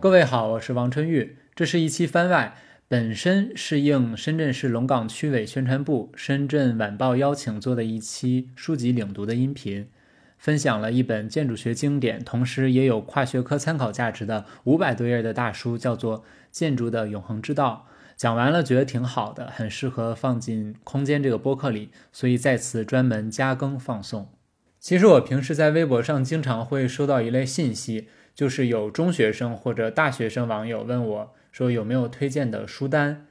各位好，我是王春玉，这是一期番外，本身是应深圳市龙岗区委宣传部、深圳晚报邀请做的一期书籍领读的音频，分享了一本建筑学经典，同时也有跨学科参考价值的五百多页的大书，叫做《建筑的永恒之道》。讲完了，觉得挺好的，很适合放进空间这个播客里，所以在此专门加更放送。其实我平时在微博上经常会收到一类信息。就是有中学生或者大学生网友问我说有没有推荐的书单？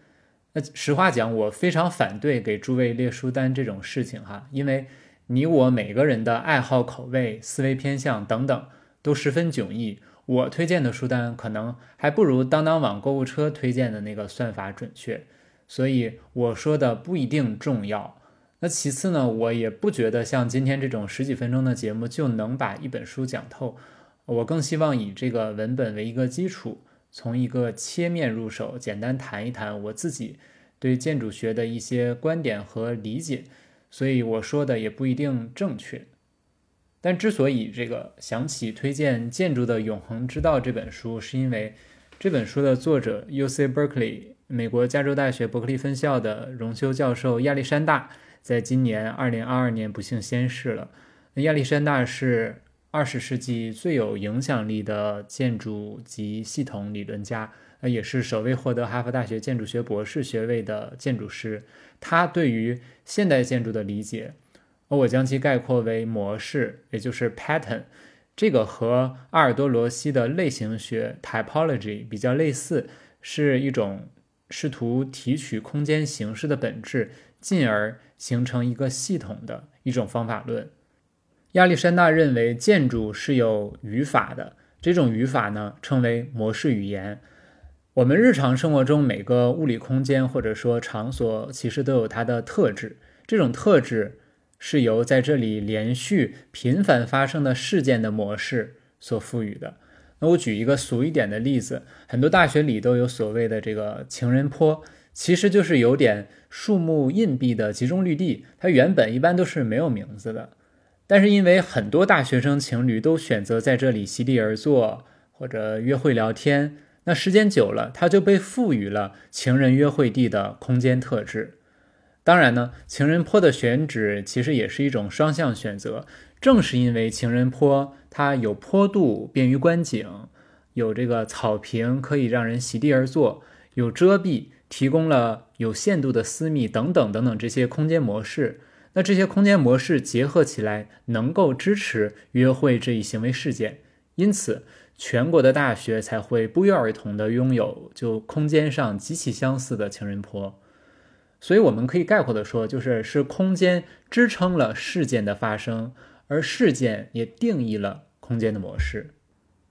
那实话讲，我非常反对给诸位列书单这种事情哈，因为你我每个人的爱好、口味、思维偏向等等都十分迥异，我推荐的书单可能还不如当当网购物车推荐的那个算法准确，所以我说的不一定重要。那其次呢，我也不觉得像今天这种十几分钟的节目就能把一本书讲透。我更希望以这个文本为一个基础，从一个切面入手，简单谈一谈我自己对建筑学的一些观点和理解。所以我说的也不一定正确。但之所以这个想起推荐《建筑的永恒之道》这本书，是因为这本书的作者 U.C. Berkeley 美国加州大学伯克利分校的荣休教授亚历山大，在今年二零二二年不幸仙逝了。亚历山大是。二十世纪最有影响力的建筑及系统理论家，呃，也是首位获得哈佛大学建筑学博士学位的建筑师。他对于现代建筑的理解，我将其概括为模式，也就是 pattern。这个和阿尔多罗西的类型学 typology 比较类似，是一种试图提取空间形式的本质，进而形成一个系统的一种方法论。亚历山大认为建筑是有语法的，这种语法呢称为模式语言。我们日常生活中每个物理空间或者说场所其实都有它的特质，这种特质是由在这里连续频繁发生的事件的模式所赋予的。那我举一个俗一点的例子，很多大学里都有所谓的这个情人坡，其实就是有点树木硬币的集中绿地，它原本一般都是没有名字的。但是因为很多大学生情侣都选择在这里席地而坐或者约会聊天，那时间久了，它就被赋予了情人约会地的空间特质。当然呢，情人坡的选址其实也是一种双向选择。正是因为情人坡它有坡度，便于观景，有这个草坪可以让人席地而坐，有遮蔽，提供了有限度的私密等等等等这些空间模式。那这些空间模式结合起来，能够支持约会这一行为事件，因此全国的大学才会不约而同地拥有就空间上极其相似的情人坡。所以我们可以概括地说，就是是空间支撑了事件的发生，而事件也定义了空间的模式。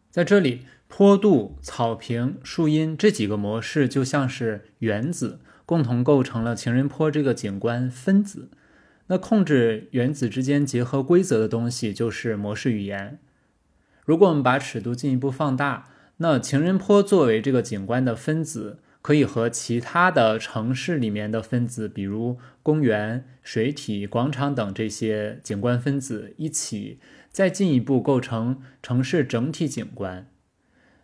在这里，坡度、草坪、树荫这几个模式就像是原子，共同构成了情人坡这个景观分子。那控制原子之间结合规则的东西就是模式语言。如果我们把尺度进一步放大，那情人坡作为这个景观的分子，可以和其他的城市里面的分子，比如公园、水体、广场等这些景观分子一起，再进一步构成城市整体景观。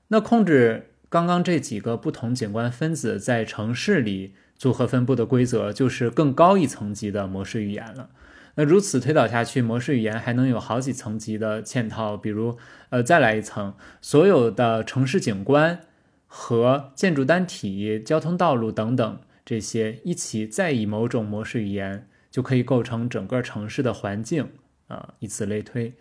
那控制刚刚这几个不同景观分子在城市里。组合分布的规则就是更高一层级的模式语言了。那如此推导下去，模式语言还能有好几层级的嵌套，比如，呃，再来一层，所有的城市景观和建筑单体、交通道路等等这些一起，再以某种模式语言就可以构成整个城市的环境啊，以此类推。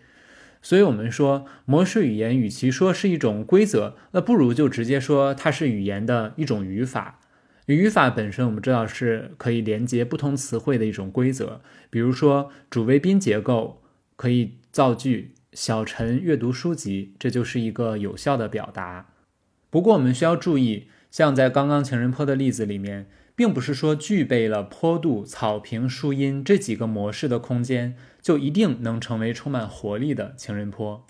所以，我们说模式语言与其说是一种规则，那不如就直接说它是语言的一种语法。语法本身，我们知道是可以连接不同词汇的一种规则。比如说，主谓宾结构可以造句“小陈阅读书籍”，这就是一个有效的表达。不过，我们需要注意，像在刚刚情人坡的例子里面，并不是说具备了坡度、草坪、树荫这几个模式的空间，就一定能成为充满活力的情人坡。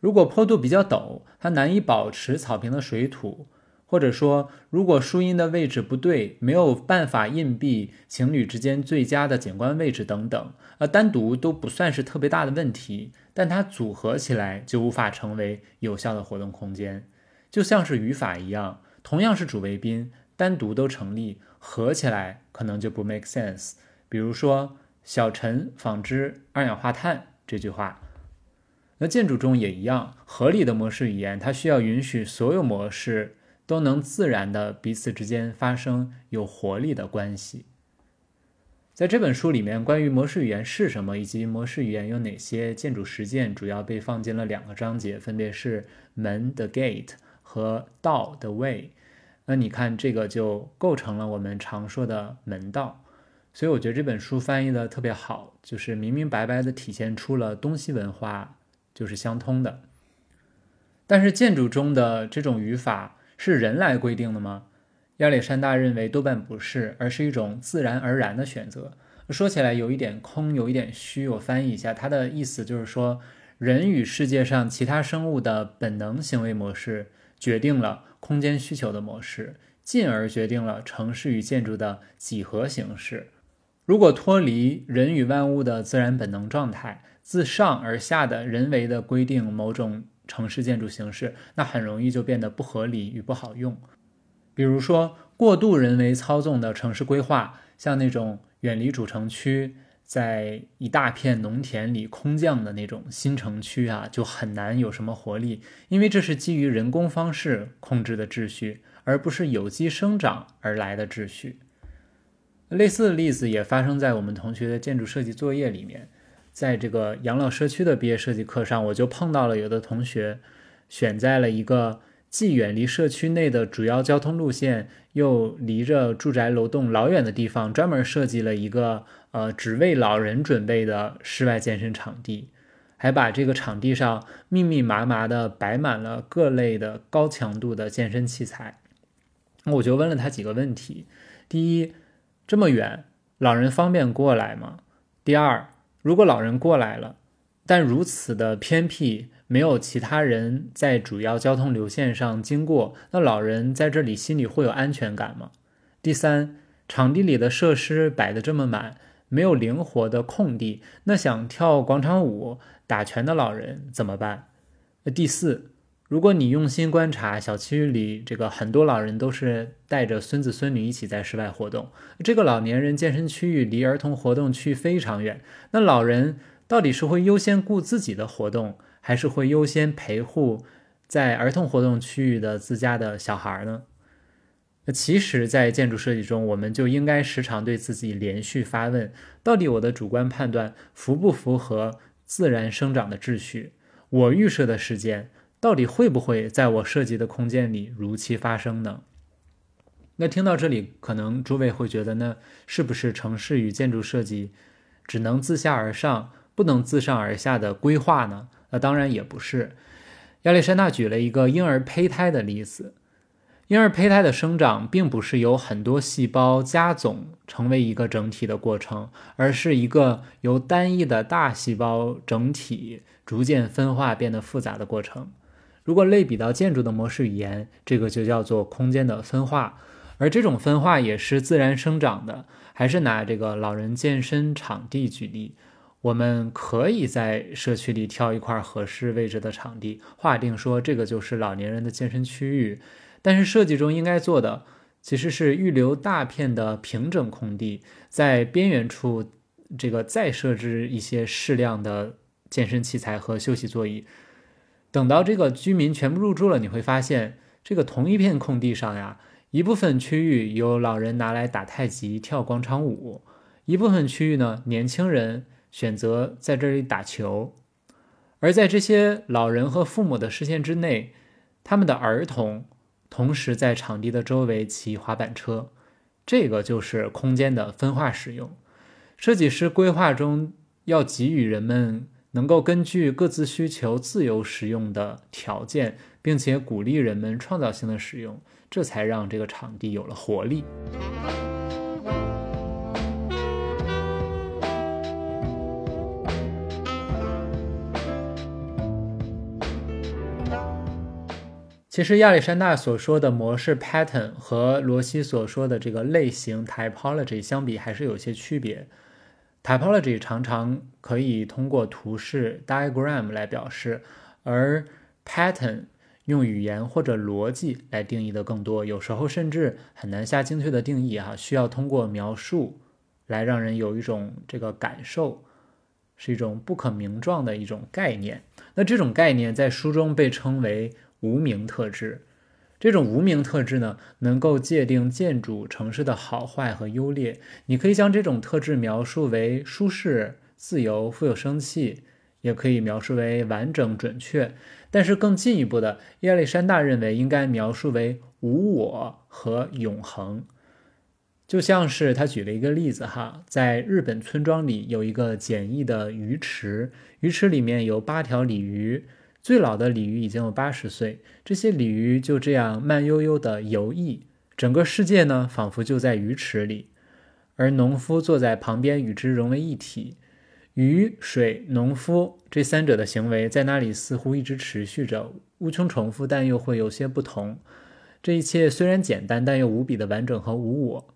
如果坡度比较陡，它难以保持草坪的水土。或者说，如果树荫的位置不对，没有办法印蔽情侣之间最佳的景观位置等等，呃，单独都不算是特别大的问题，但它组合起来就无法成为有效的活动空间。就像是语法一样，同样是主谓宾，单独都成立，合起来可能就不 make sense。比如说“小陈纺织二氧化碳”这句话，那建筑中也一样，合理的模式语言它需要允许所有模式都能自然的彼此之间发生有活力的关系。在这本书里面，关于模式语言是什么，以及模式语言有哪些建筑实践，主要被放进了两个章节，分别是门的 gate 和道的 way。那你看，这个就构成了我们常说的门道。所以我觉得这本书翻译的特别好，就是明明白白的体现出了东西文化就是相通的。但是建筑中的这种语法是人来规定的吗？亚历山大认为多半不是，而是一种自然而然的选择。说起来有一点空，有一点虚。我翻译一下，它的意思就是说，人与世界上其他生物的本能行为模式决定了空间需求的模式，进而决定了城市与建筑的几何形式。如果脱离人与万物的自然本能状态，自上而下的人为的规定某种城市建筑形式，那很容易就变得不合理与不好用。比如说，过度人为操纵的城市规划，像那种远离主城区，在一大片农田里空降的那种新城区啊，就很难有什么活力，因为这是基于人工方式控制的秩序，而不是有机生长而来的秩序。类似的例子也发生在我们同学的建筑设计作业里面，在这个养老社区的毕业设计课上，我就碰到了有的同学选在了一个。既远离社区内的主要交通路线，又离着住宅楼栋老远的地方，专门设计了一个呃只为老人准备的室外健身场地，还把这个场地上密密麻麻的摆满了各类的高强度的健身器材。我就问了他几个问题：第一，这么远，老人方便过来吗？第二，如果老人过来了，但如此的偏僻。没有其他人在主要交通流线上经过，那老人在这里心里会有安全感吗？第三，场地里的设施摆得这么满，没有灵活的空地，那想跳广场舞、打拳的老人怎么办？第四，如果你用心观察，小区里这个很多老人都是带着孙子孙女一起在室外活动，这个老年人健身区域离儿童活动区非常远，那老人到底是会优先顾自己的活动？还是会优先陪护在儿童活动区域的自家的小孩呢？那其实，在建筑设计中，我们就应该时常对自己连续发问：到底我的主观判断符不符合自然生长的秩序？我预设的时间到底会不会在我设计的空间里如期发生呢？那听到这里，可能诸位会觉得，那是不是城市与建筑设计只能自下而上，不能自上而下的规划呢？那当然也不是。亚历山大举了一个婴儿胚胎的例子。婴儿胚胎的生长并不是由很多细胞加总成为一个整体的过程，而是一个由单一的大细胞整体逐渐分化变得复杂的过程。如果类比到建筑的模式语言，这个就叫做空间的分化。而这种分化也是自然生长的。还是拿这个老人健身场地举例。我们可以在社区里挑一块合适位置的场地，划定说这个就是老年人的健身区域。但是设计中应该做的其实是预留大片的平整空地，在边缘处这个再设置一些适量的健身器材和休息座椅。等到这个居民全部入住了，你会发现这个同一片空地上呀，一部分区域有老人拿来打太极、跳广场舞，一部分区域呢，年轻人。选择在这里打球，而在这些老人和父母的视线之内，他们的儿童同时在场地的周围骑滑板车。这个就是空间的分化使用。设计师规划中要给予人们能够根据各自需求自由使用的条件，并且鼓励人们创造性的使用，这才让这个场地有了活力。其实亚历山大所说的模式 pattern 和罗西所说的这个类型 typology 相比还是有些区别。Typology 常常可以通过图示 diagram 来表示，而 pattern 用语言或者逻辑来定义的更多，有时候甚至很难下精确的定义哈，需要通过描述来让人有一种这个感受，是一种不可名状的一种概念。那这种概念在书中被称为无名特质。这种无名特质呢，能够界定建筑城市的好坏和优劣。你可以将这种特质描述为舒适、自由、富有生气，也可以描述为完整、准确。但是更进一步的，亚历山大认为应该描述为无我和永恒。就像是他举了一个例子哈，在日本村庄里有一个简易的鱼池，鱼池里面有八条鲤鱼。最老的鲤鱼已经有八十岁，这些鲤鱼就这样慢悠悠地游弋，整个世界呢，仿佛就在鱼池里，而农夫坐在旁边与之融为一体。鱼、水、农夫这三者的行为在那里似乎一直持续着，无穷重复，但又会有些不同。这一切虽然简单，但又无比的完整和无我。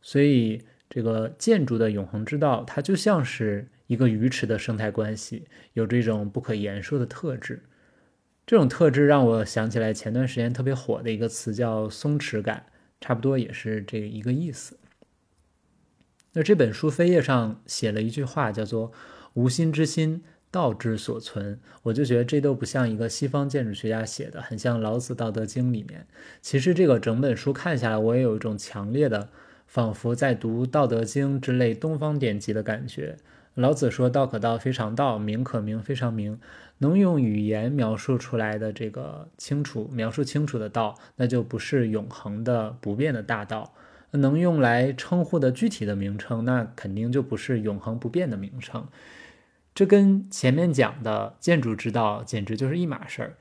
所以，这个建筑的永恒之道，它就像是。一个鱼池的生态关系有这种不可言说的特质，这种特质让我想起来前段时间特别火的一个词叫松弛感，差不多也是这一个意思。那这本书扉页上写了一句话，叫做“无心之心，道之所存”，我就觉得这都不像一个西方建筑学家写的，很像老子《道德经》里面。其实这个整本书看下来，我也有一种强烈的，仿佛在读《道德经》之类东方典籍的感觉。老子说道可道非常道，名可名非常名。能用语言描述出来的这个清楚、描述清楚的道，那就不是永恒的、不变的大道。能用来称呼的具体的名称，那肯定就不是永恒不变的名称。这跟前面讲的建筑之道简直就是一码事儿。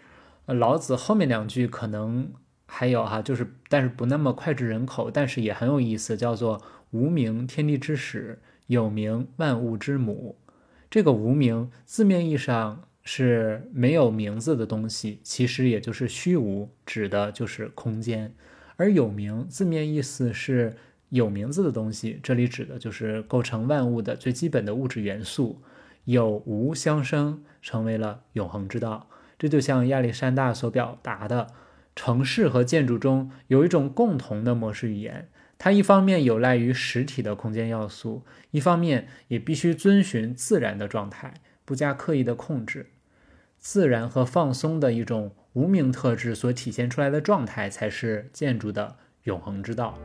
老子后面两句可能还有哈，就是但是不那么脍炙人口，但是也很有意思，叫做无名，天地之始。有名，万物之母。这个无名，字面意义上是没有名字的东西，其实也就是虚无，指的就是空间。而有名，字面意思是有名字的东西，这里指的就是构成万物的最基本的物质元素。有无相生，成为了永恒之道。这就像亚历山大所表达的，城市和建筑中有一种共同的模式语言。它一方面有赖于实体的空间要素，一方面也必须遵循自然的状态，不加刻意的控制。自然和放松的一种无名特质所体现出来的状态，才是建筑的永恒之道。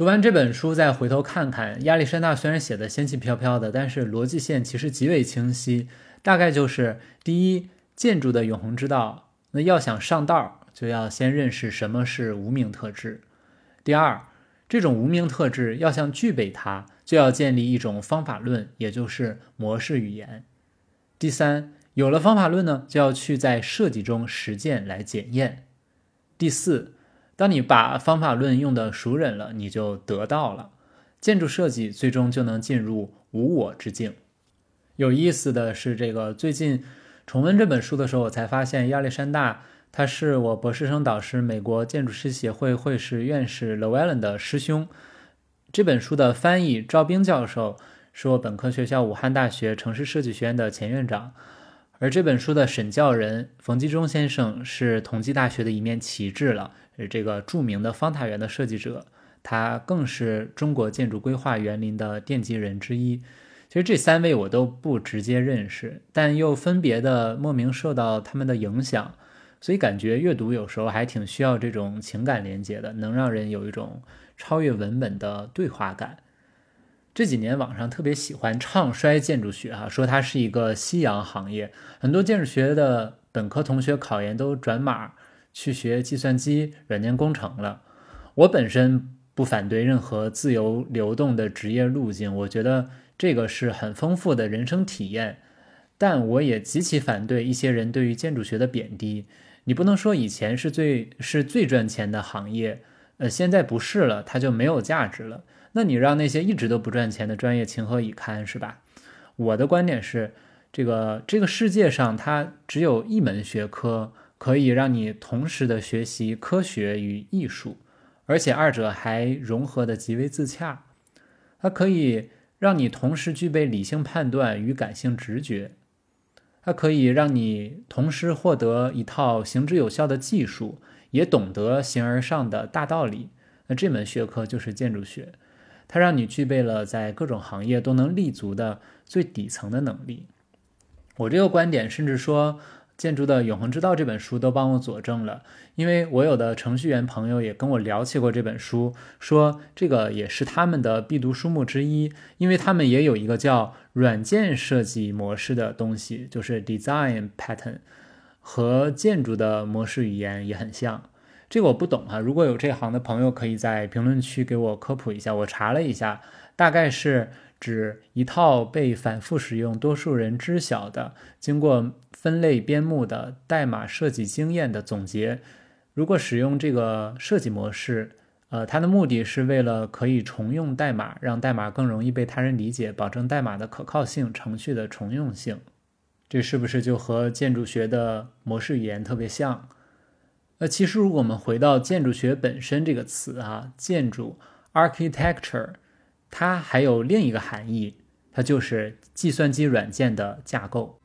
读完这本书，再回头看看亚历山大，虽然写的仙气飘飘的，但是逻辑线其实极为清晰。大概就是：第一，建筑的永恒之道，那要想上道，就要先认识什么是无名特质；第二，这种无名特质要想具备它，就要建立一种方法论，也就是模式语言；第三，有了方法论呢，就要去在设计中实践来检验；第四。当你把方法论用的熟稔了，你就得到了建筑设计，最终就能进入无我之境。有意思的是，这个最近重温这本书的时候，我才发现亚历山大他是我博士生导师美国建筑师协会会士院士 Llewellyn 的师兄。这本书的翻译赵冰教授是我本科学校武汉大学城市设计学院的前院长，而这本书的审教人冯继忠先生是同济大学的一面旗帜了。是这个著名的方塔园的设计者，他更是中国建筑规划园林的奠基人之一。其实这三位我都不直接认识，但又分别的莫名受到他们的影响，所以感觉阅读有时候还挺需要这种情感连接的，能让人有一种超越文本的对话感。这几年网上特别喜欢唱衰建筑学，哈，说它是一个夕阳行业，很多建筑学的本科同学考研都转码。去学计算机软件工程了。我本身不反对任何自由流动的职业路径，我觉得这个是很丰富的人生体验。但我也极其反对一些人对于建筑学的贬低。你不能说以前是最是最赚钱的行业，呃，现在不是了，它就没有价值了。那你让那些一直都不赚钱的专业情何以堪，是吧？我的观点是，这个这个世界上它只有一门学科。可以让你同时的学习科学与艺术，而且二者还融合的极为自洽。它可以让你同时具备理性判断与感性直觉，它可以让你同时获得一套行之有效的技术，也懂得形而上的大道理。那这门学科就是建筑学，它让你具备了在各种行业都能立足的最底层的能力。我这个观点，甚至说。《建筑的永恒之道》这本书都帮我佐证了，因为我有的程序员朋友也跟我聊起过这本书，说这个也是他们的必读书目之一，因为他们也有一个叫软件设计模式的东西，就是 Design Pattern，和建筑的模式语言也很像。这个我不懂啊，如果有这行的朋友，可以在评论区给我科普一下。我查了一下，大概是。指一套被反复使用、多数人知晓的、经过分类编目的代码设计经验的总结。如果使用这个设计模式，呃，它的目的是为了可以重用代码，让代码更容易被他人理解，保证代码的可靠性、程序的重用性。这是不是就和建筑学的模式语言特别像？那，其实如果我们回到建筑学本身这个词啊，建筑 （architecture）。它还有另一个含义，它就是计算机软件的架构。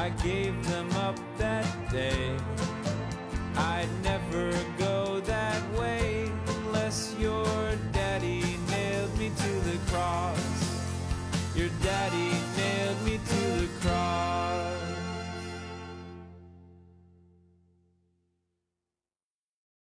I gave them up that day.